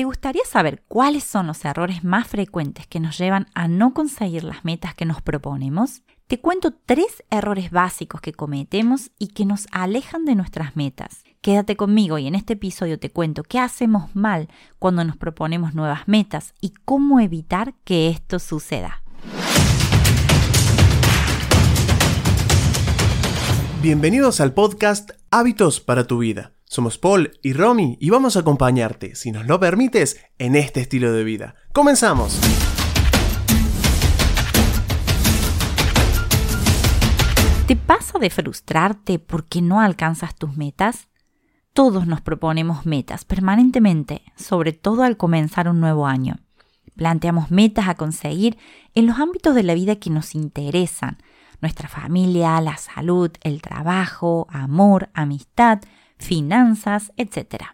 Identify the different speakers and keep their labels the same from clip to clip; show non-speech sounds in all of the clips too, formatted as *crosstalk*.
Speaker 1: ¿Te gustaría saber cuáles son los errores más frecuentes que nos llevan a no conseguir las metas que nos proponemos? Te cuento tres errores básicos que cometemos y que nos alejan de nuestras metas. Quédate conmigo y en este episodio te cuento qué hacemos mal cuando nos proponemos nuevas metas y cómo evitar que esto suceda.
Speaker 2: Bienvenidos al podcast Hábitos para tu vida. Somos Paul y Romy y vamos a acompañarte, si nos lo permites, en este estilo de vida. ¡Comenzamos!
Speaker 1: ¿Te pasa de frustrarte porque no alcanzas tus metas? Todos nos proponemos metas permanentemente, sobre todo al comenzar un nuevo año. Planteamos metas a conseguir en los ámbitos de la vida que nos interesan, nuestra familia, la salud, el trabajo, amor, amistad, finanzas, etc.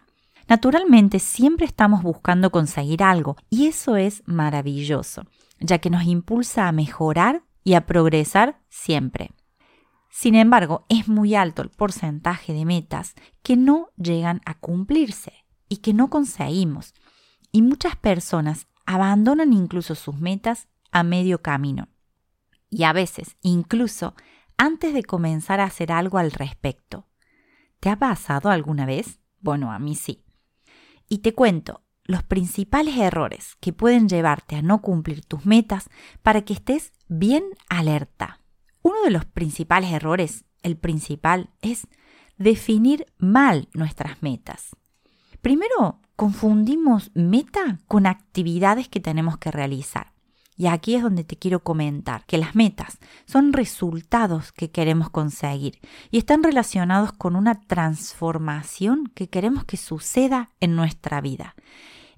Speaker 1: Naturalmente siempre estamos buscando conseguir algo y eso es maravilloso, ya que nos impulsa a mejorar y a progresar siempre. Sin embargo, es muy alto el porcentaje de metas que no llegan a cumplirse y que no conseguimos, y muchas personas abandonan incluso sus metas a medio camino y a veces incluso antes de comenzar a hacer algo al respecto. ¿Te ha pasado alguna vez? Bueno, a mí sí. Y te cuento los principales errores que pueden llevarte a no cumplir tus metas para que estés bien alerta. Uno de los principales errores, el principal, es definir mal nuestras metas. Primero, confundimos meta con actividades que tenemos que realizar. Y aquí es donde te quiero comentar que las metas son resultados que queremos conseguir y están relacionados con una transformación que queremos que suceda en nuestra vida.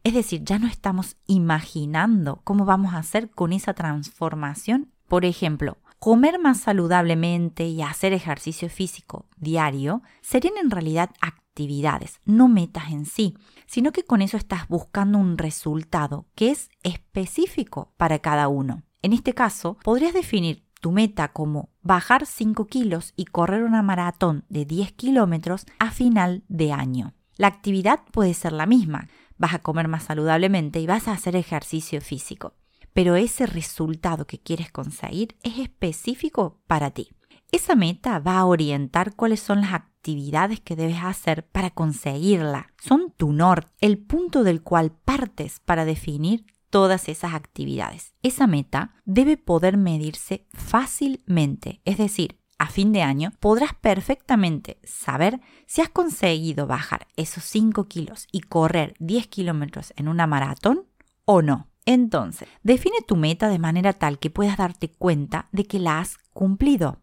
Speaker 1: Es decir, ya no estamos imaginando cómo vamos a hacer con esa transformación. Por ejemplo, comer más saludablemente y hacer ejercicio físico diario serían en realidad actividades, no metas en sí, sino que con eso estás buscando un resultado que es específico para cada uno. En este caso, podrías definir tu meta como bajar 5 kilos y correr una maratón de 10 kilómetros a final de año. La actividad puede ser la misma, vas a comer más saludablemente y vas a hacer ejercicio físico pero ese resultado que quieres conseguir es específico para ti. Esa meta va a orientar cuáles son las actividades que debes hacer para conseguirla. Son tu norte, el punto del cual partes para definir todas esas actividades. Esa meta debe poder medirse fácilmente, es decir, a fin de año podrás perfectamente saber si has conseguido bajar esos 5 kilos y correr 10 kilómetros en una maratón o no. Entonces, define tu meta de manera tal que puedas darte cuenta de que la has cumplido.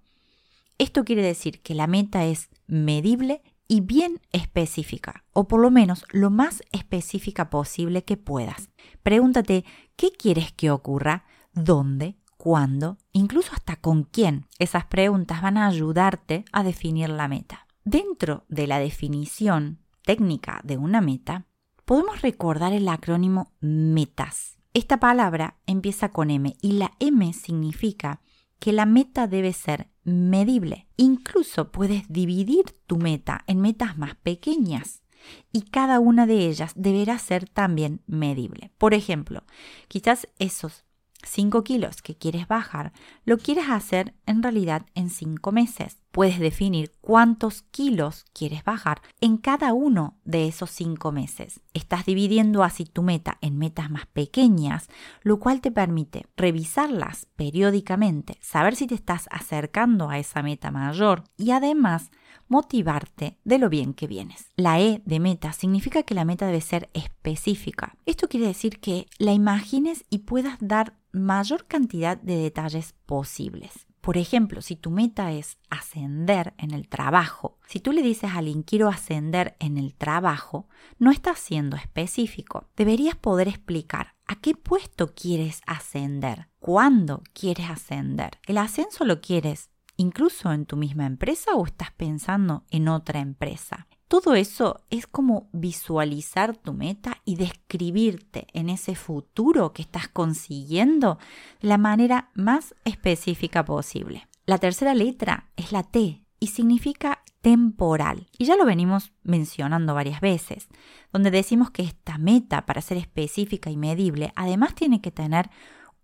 Speaker 1: Esto quiere decir que la meta es medible y bien específica, o por lo menos lo más específica posible que puedas. Pregúntate qué quieres que ocurra, dónde, cuándo, incluso hasta con quién. Esas preguntas van a ayudarte a definir la meta. Dentro de la definición técnica de una meta, podemos recordar el acrónimo METAS. Esta palabra empieza con M y la M significa que la meta debe ser medible. Incluso puedes dividir tu meta en metas más pequeñas y cada una de ellas deberá ser también medible. Por ejemplo, quizás esos 5 kilos que quieres bajar, lo quieres hacer en realidad en 5 meses. Puedes definir cuántos kilos quieres bajar en cada uno de esos 5 meses. Estás dividiendo así tu meta en metas más pequeñas, lo cual te permite revisarlas periódicamente, saber si te estás acercando a esa meta mayor y además motivarte de lo bien que vienes. La E de meta significa que la meta debe ser específica. Esto quiere decir que la imagines y puedas dar mayor cantidad de detalles posibles. Por ejemplo, si tu meta es ascender en el trabajo, si tú le dices a alguien quiero ascender en el trabajo, no estás siendo específico. Deberías poder explicar a qué puesto quieres ascender, cuándo quieres ascender. ¿El ascenso lo quieres incluso en tu misma empresa o estás pensando en otra empresa? Todo eso es como visualizar tu meta y describirte en ese futuro que estás consiguiendo de la manera más específica posible. La tercera letra es la T y significa temporal. Y ya lo venimos mencionando varias veces, donde decimos que esta meta, para ser específica y medible, además tiene que tener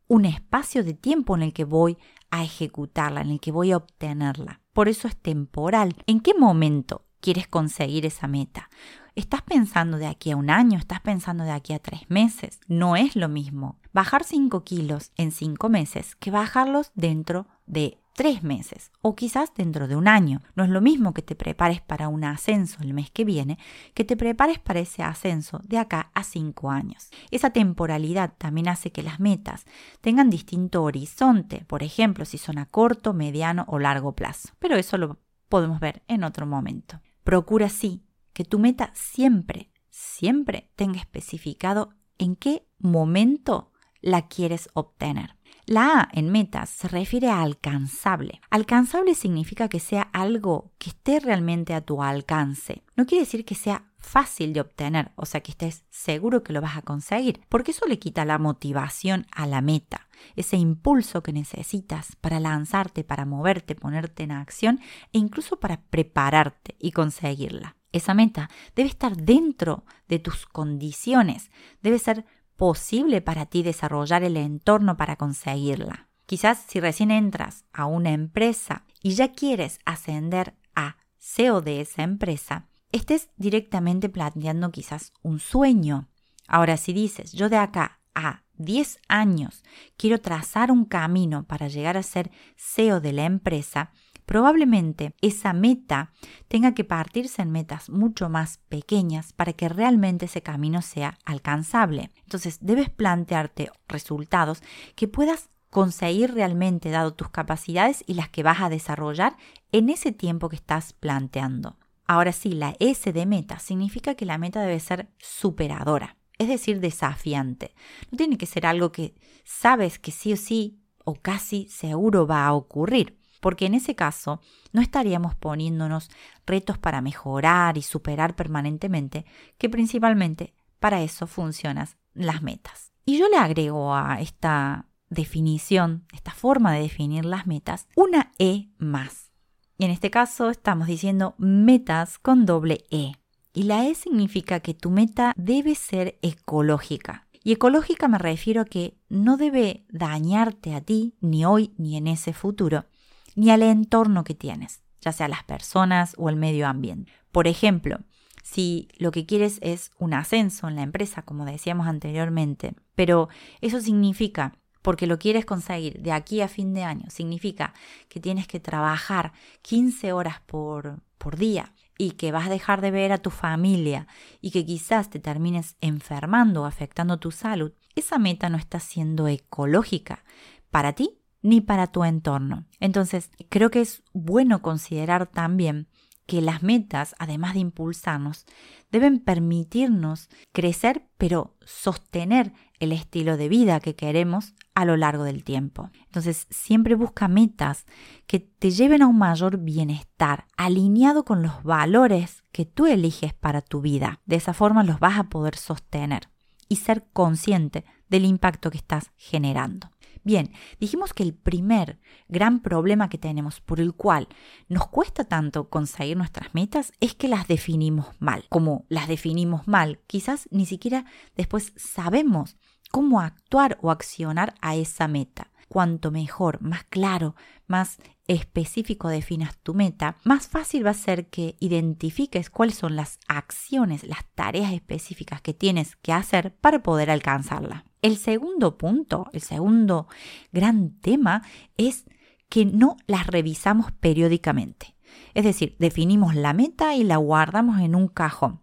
Speaker 1: un espacio de tiempo en el que voy a ejecutarla, en el que voy a obtenerla. Por eso es temporal. ¿En qué momento quieres conseguir esa meta? ¿Estás pensando de aquí a un año? ¿Estás pensando de aquí a tres meses? No es lo mismo bajar 5 kilos en 5 meses que bajarlos dentro de tres meses o quizás dentro de un año. No es lo mismo que te prepares para un ascenso el mes que viene que te prepares para ese ascenso de acá a cinco años. Esa temporalidad también hace que las metas tengan distinto horizonte, por ejemplo, si son a corto, mediano o largo plazo. Pero eso lo podemos ver en otro momento. Procura sí que tu meta siempre, siempre tenga especificado en qué momento la quieres obtener. La A en metas se refiere a alcanzable. Alcanzable significa que sea algo que esté realmente a tu alcance. No quiere decir que sea fácil de obtener, o sea que estés seguro que lo vas a conseguir, porque eso le quita la motivación a la meta, ese impulso que necesitas para lanzarte, para moverte, ponerte en acción e incluso para prepararte y conseguirla. Esa meta debe estar dentro de tus condiciones, debe ser posible para ti desarrollar el entorno para conseguirla. Quizás si recién entras a una empresa y ya quieres ascender a CEO de esa empresa, estés directamente planteando quizás un sueño. Ahora, si dices, yo de acá a 10 años quiero trazar un camino para llegar a ser CEO de la empresa, Probablemente esa meta tenga que partirse en metas mucho más pequeñas para que realmente ese camino sea alcanzable. Entonces debes plantearte resultados que puedas conseguir realmente dado tus capacidades y las que vas a desarrollar en ese tiempo que estás planteando. Ahora sí, la S de meta significa que la meta debe ser superadora, es decir, desafiante. No tiene que ser algo que sabes que sí o sí o casi seguro va a ocurrir porque en ese caso no estaríamos poniéndonos retos para mejorar y superar permanentemente, que principalmente para eso funcionan las metas. Y yo le agrego a esta definición, esta forma de definir las metas, una E más. Y en este caso estamos diciendo metas con doble E. Y la E significa que tu meta debe ser ecológica. Y ecológica me refiero a que no debe dañarte a ti, ni hoy ni en ese futuro, ni al entorno que tienes, ya sea las personas o el medio ambiente. Por ejemplo, si lo que quieres es un ascenso en la empresa, como decíamos anteriormente, pero eso significa, porque lo quieres conseguir de aquí a fin de año, significa que tienes que trabajar 15 horas por, por día y que vas a dejar de ver a tu familia y que quizás te termines enfermando o afectando tu salud, esa meta no está siendo ecológica para ti ni para tu entorno. Entonces, creo que es bueno considerar también que las metas, además de impulsarnos, deben permitirnos crecer, pero sostener el estilo de vida que queremos a lo largo del tiempo. Entonces, siempre busca metas que te lleven a un mayor bienestar, alineado con los valores que tú eliges para tu vida. De esa forma los vas a poder sostener y ser consciente del impacto que estás generando. Bien, dijimos que el primer gran problema que tenemos por el cual nos cuesta tanto conseguir nuestras metas es que las definimos mal. Como las definimos mal, quizás ni siquiera después sabemos cómo actuar o accionar a esa meta. Cuanto mejor, más claro, más específico definas tu meta, más fácil va a ser que identifiques cuáles son las acciones, las tareas específicas que tienes que hacer para poder alcanzarla. El segundo punto, el segundo gran tema es que no las revisamos periódicamente. Es decir, definimos la meta y la guardamos en un cajón.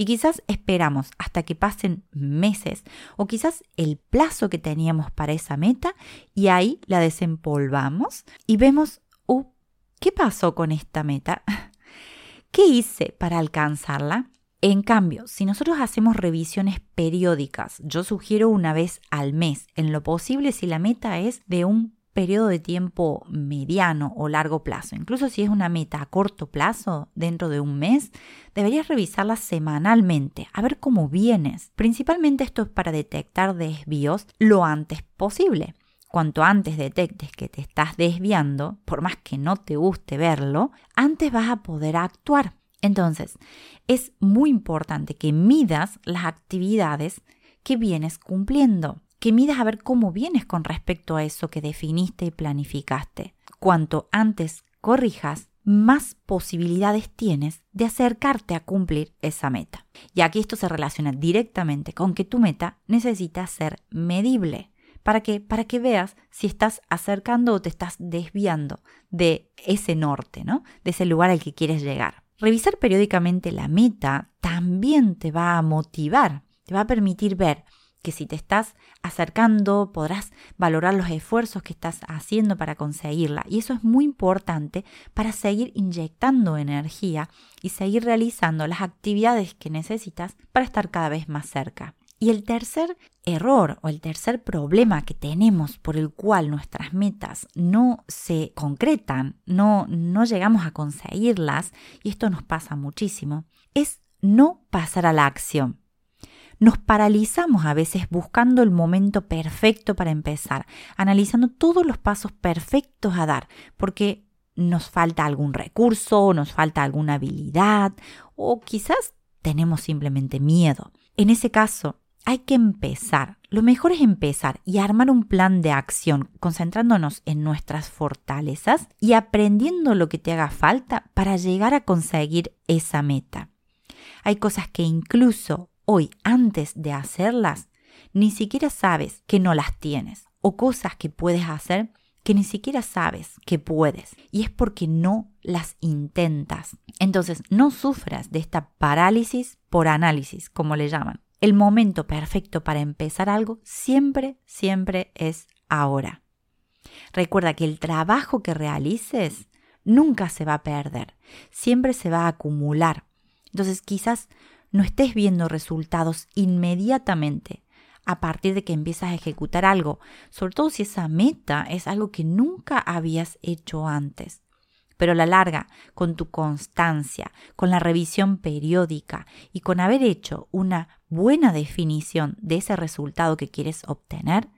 Speaker 1: Y quizás esperamos hasta que pasen meses o quizás el plazo que teníamos para esa meta y ahí la desempolvamos y vemos, uh, ¿qué pasó con esta meta? *laughs* ¿Qué hice para alcanzarla? En cambio, si nosotros hacemos revisiones periódicas, yo sugiero una vez al mes, en lo posible si la meta es de un periodo de tiempo mediano o largo plazo, incluso si es una meta a corto plazo, dentro de un mes, deberías revisarla semanalmente, a ver cómo vienes. Principalmente esto es para detectar desvíos lo antes posible. cuanto antes detectes que te estás desviando, por más que no te guste verlo, antes vas a poder actuar. Entonces, es muy importante que midas las actividades que vienes cumpliendo, que midas a ver cómo vienes con respecto a eso que definiste y planificaste. Cuanto antes corrijas, más posibilidades tienes de acercarte a cumplir esa meta. Y aquí esto se relaciona directamente con que tu meta necesita ser medible. ¿Para qué? Para que veas si estás acercando o te estás desviando de ese norte, ¿no? De ese lugar al que quieres llegar. Revisar periódicamente la meta también te va a motivar, te va a permitir ver que si te estás acercando podrás valorar los esfuerzos que estás haciendo para conseguirla. Y eso es muy importante para seguir inyectando energía y seguir realizando las actividades que necesitas para estar cada vez más cerca. Y el tercer error o el tercer problema que tenemos por el cual nuestras metas no se concretan, no, no llegamos a conseguirlas, y esto nos pasa muchísimo, es no pasar a la acción. Nos paralizamos a veces buscando el momento perfecto para empezar, analizando todos los pasos perfectos a dar, porque nos falta algún recurso, nos falta alguna habilidad o quizás tenemos simplemente miedo. En ese caso, hay que empezar. Lo mejor es empezar y armar un plan de acción, concentrándonos en nuestras fortalezas y aprendiendo lo que te haga falta para llegar a conseguir esa meta. Hay cosas que incluso hoy antes de hacerlas, ni siquiera sabes que no las tienes. O cosas que puedes hacer que ni siquiera sabes que puedes. Y es porque no las intentas. Entonces, no sufras de esta parálisis por análisis, como le llaman. El momento perfecto para empezar algo siempre, siempre es ahora. Recuerda que el trabajo que realices nunca se va a perder, siempre se va a acumular. Entonces quizás no estés viendo resultados inmediatamente a partir de que empiezas a ejecutar algo, sobre todo si esa meta es algo que nunca habías hecho antes. Pero a la larga, con tu constancia, con la revisión periódica y con haber hecho una buena definición de ese resultado que quieres obtener,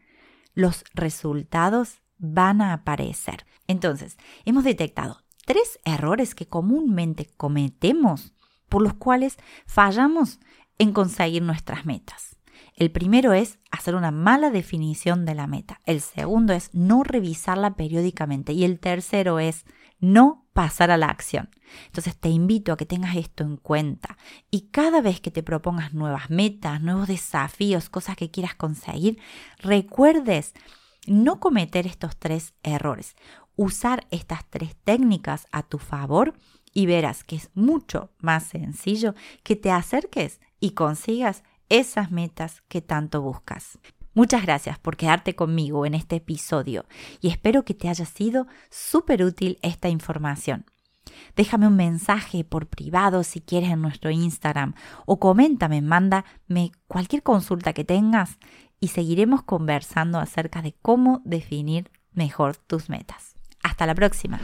Speaker 1: los resultados van a aparecer. Entonces, hemos detectado tres errores que comúnmente cometemos por los cuales fallamos en conseguir nuestras metas. El primero es hacer una mala definición de la meta. El segundo es no revisarla periódicamente. Y el tercero es no pasar a la acción. Entonces te invito a que tengas esto en cuenta y cada vez que te propongas nuevas metas, nuevos desafíos, cosas que quieras conseguir, recuerdes no cometer estos tres errores. Usar estas tres técnicas a tu favor y verás que es mucho más sencillo que te acerques y consigas esas metas que tanto buscas. Muchas gracias por quedarte conmigo en este episodio y espero que te haya sido súper útil esta información. Déjame un mensaje por privado si quieres en nuestro Instagram o coméntame, mándame cualquier consulta que tengas y seguiremos conversando acerca de cómo definir mejor tus metas. Hasta la próxima.